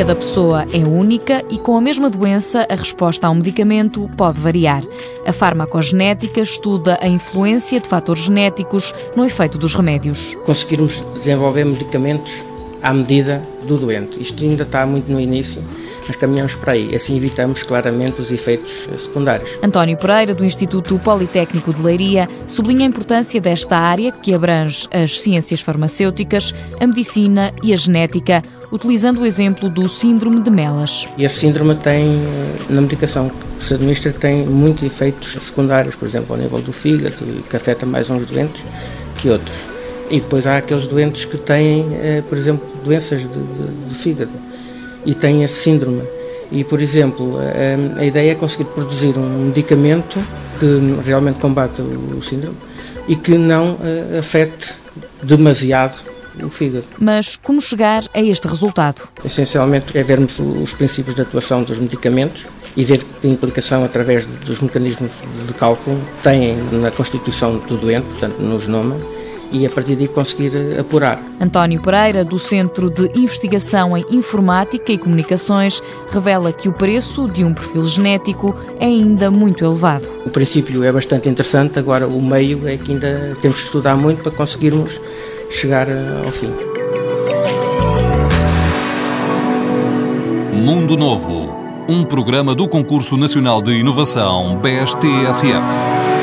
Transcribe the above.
Cada pessoa é única e, com a mesma doença, a resposta a um medicamento pode variar. A farmacogenética estuda a influência de fatores genéticos no efeito dos remédios. Conseguirmos desenvolver medicamentos à medida do doente. Isto ainda está muito no início, mas caminhamos para aí. Assim evitamos claramente os efeitos secundários. António Pereira, do Instituto Politécnico de Leiria, sublinha a importância desta área que abrange as ciências farmacêuticas, a medicina e a genética, utilizando o exemplo do síndrome de Melas. Esse síndrome tem, na medicação que se administra, tem muitos efeitos secundários, por exemplo, ao nível do fígado, que afeta mais uns doentes que outros. E depois há aqueles doentes que têm, eh, por exemplo, doenças de, de, de fígado e têm esse síndrome. E, por exemplo, a, a, ideia é conseguir produzir um medicamento que realmente combate o síndrome e que não uh, afete demasiado o fígado. Mas como chegar a este resultado? Essencialmente é vermos os princípios de atuação dos medicamentos e ver que implicação através dos mecanismos de cálculo têm na constituição do doente, portanto no genoma, e a partir daí conseguir apurar. António Pereira, do Centro de Investigação em Informática e Comunicações, revela que o preço de um perfil genético é ainda muito elevado. O princípio é bastante interessante, agora o meio é que ainda temos que estudar muito para conseguirmos chegar eh, ao fim. Mundo Novo, um programa do Concurso Nacional de Inovação BSTSF.